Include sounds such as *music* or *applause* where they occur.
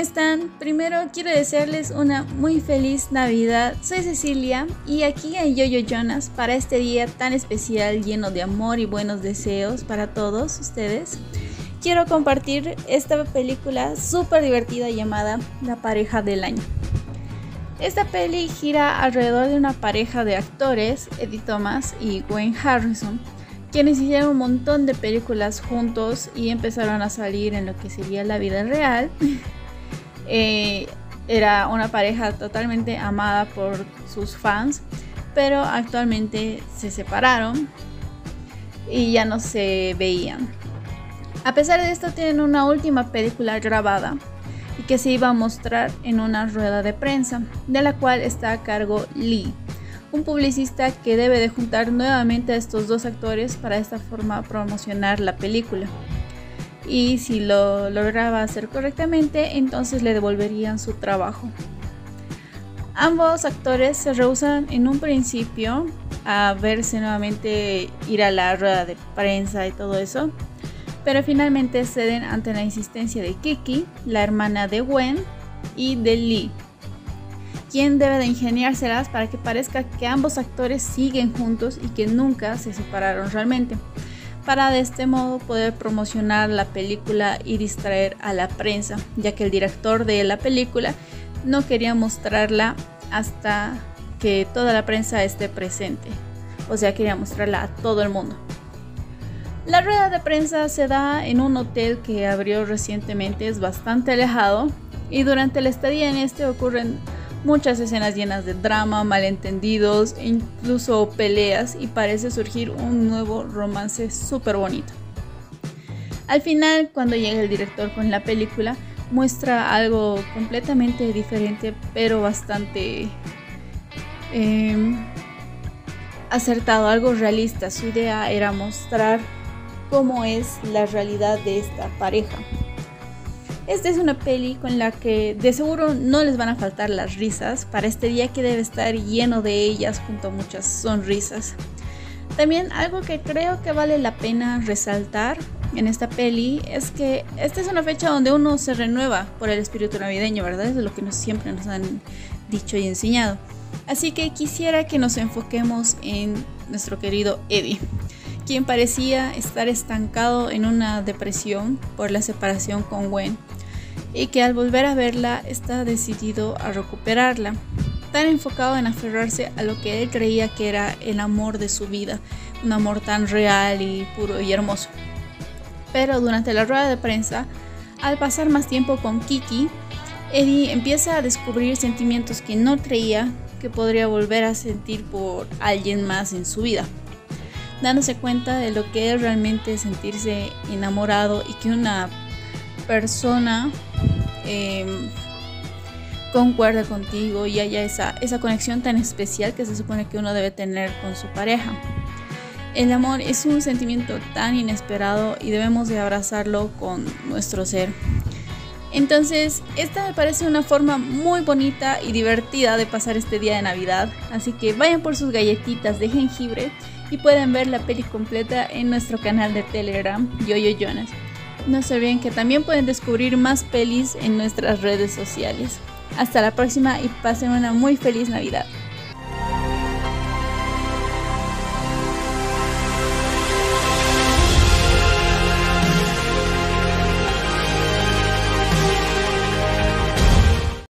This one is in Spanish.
están? Primero quiero desearles una muy feliz Navidad. Soy Cecilia y aquí en Yoyo Jonas para este día tan especial lleno de amor y buenos deseos para todos ustedes. Quiero compartir esta película súper divertida llamada La pareja del año. Esta peli gira alrededor de una pareja de actores, Eddie Thomas y Wayne Harrison, quienes hicieron un montón de películas juntos y empezaron a salir en lo que sería la vida real. *clears throat* Eh, era una pareja totalmente amada por sus fans, pero actualmente se separaron y ya no se veían. A pesar de esto, tienen una última película grabada y que se iba a mostrar en una rueda de prensa, de la cual está a cargo Lee, un publicista que debe de juntar nuevamente a estos dos actores para esta forma promocionar la película. Y si lo lograba hacer correctamente, entonces le devolverían su trabajo. Ambos actores se rehusan en un principio a verse nuevamente ir a la rueda de prensa y todo eso, pero finalmente ceden ante la insistencia de Kiki, la hermana de Gwen, y de Lee, quien debe de ingeniárselas para que parezca que ambos actores siguen juntos y que nunca se separaron realmente, para de este modo poder promocionar la película y distraer a la prensa, ya que el director de la película no quería mostrarla hasta que toda la prensa esté presente, o sea, quería mostrarla a todo el mundo. La rueda de prensa se da en un hotel que abrió recientemente, es bastante alejado, y durante la estadía en este ocurren muchas escenas llenas de drama, malentendidos incluso peleas y parece surgir un nuevo romance súper bonito. Al final, cuando llega el director con la película, muestra algo completamente diferente, pero bastante em, acertado, algo realista. Su idea era mostrar cómo es la realidad de esta pareja. Esta es una peli con la que de seguro no les van a faltar las risas para este día que debe estar lleno de ellas junto a muchas sonrisas. También algo que creo que vale la pena resaltar en esta peli es que esta es una fecha donde uno se renueva por el espíritu navideño, ¿verdad? Es lo que nos, siempre nos han dicho y enseñado. Así que quisiera que nos enfoquemos en nuestro querido Eddie, quien parecía estar estancado en una depresión por la separación con Gwen y que al volver a verla está decidido a recuperarla, tan enfocado en aferrarse a lo que él creía que era el amor de su vida, un amor tan real y puro y hermoso. Pero durante la rueda de prensa, al pasar más tiempo con Kiki, Eddie empieza a descubrir sentimientos que no creía que podría volver a sentir por alguien más en su vida, dándose cuenta de lo que es realmente sentirse enamorado y que una persona eh, concuerda contigo y haya esa, esa conexión tan especial que se supone que uno debe tener con su pareja. El amor es un sentimiento tan inesperado y debemos de abrazarlo con nuestro ser. Entonces, esta me parece una forma muy bonita y divertida de pasar este día de Navidad. Así que vayan por sus galletitas de jengibre y pueden ver la peli completa en nuestro canal de Telegram, Yoyo Jonas. No se olviden que también pueden descubrir más pelis en nuestras redes sociales. Hasta la próxima y pasen una muy feliz Navidad.